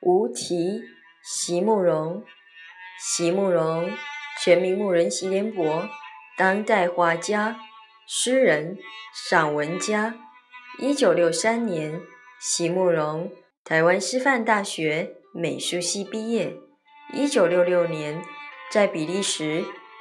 无题，席慕容。席慕容，全名慕人席联博，当代画家、诗人、散文家。一九六三年，席慕容台湾师范大学美术系毕业。一九六六年，在比利时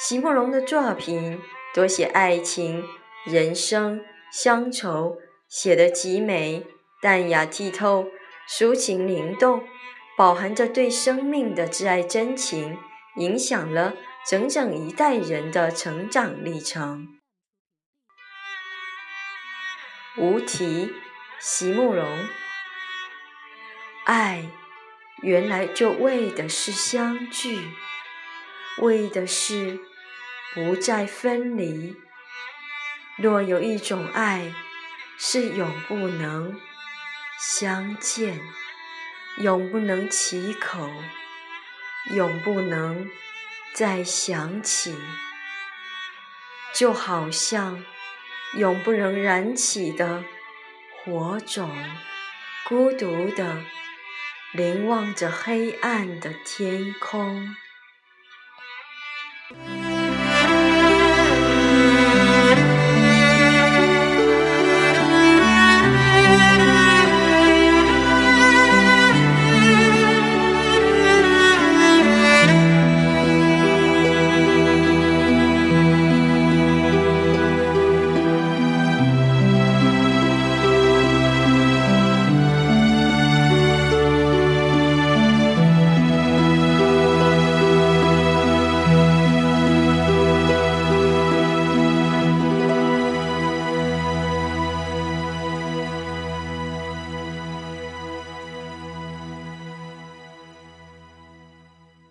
席慕容的作品多写爱情、人生、乡愁，写得极美、淡雅剔透、抒情灵动，饱含着对生命的挚爱真情。影响了整整一代人的成长历程。无题，席慕容。爱，原来就为的是相聚，为的是不再分离。若有一种爱是永不能相见，永不能启口。永不能再想起，就好像永不能燃起的火种，孤独地凝望着黑暗的天空。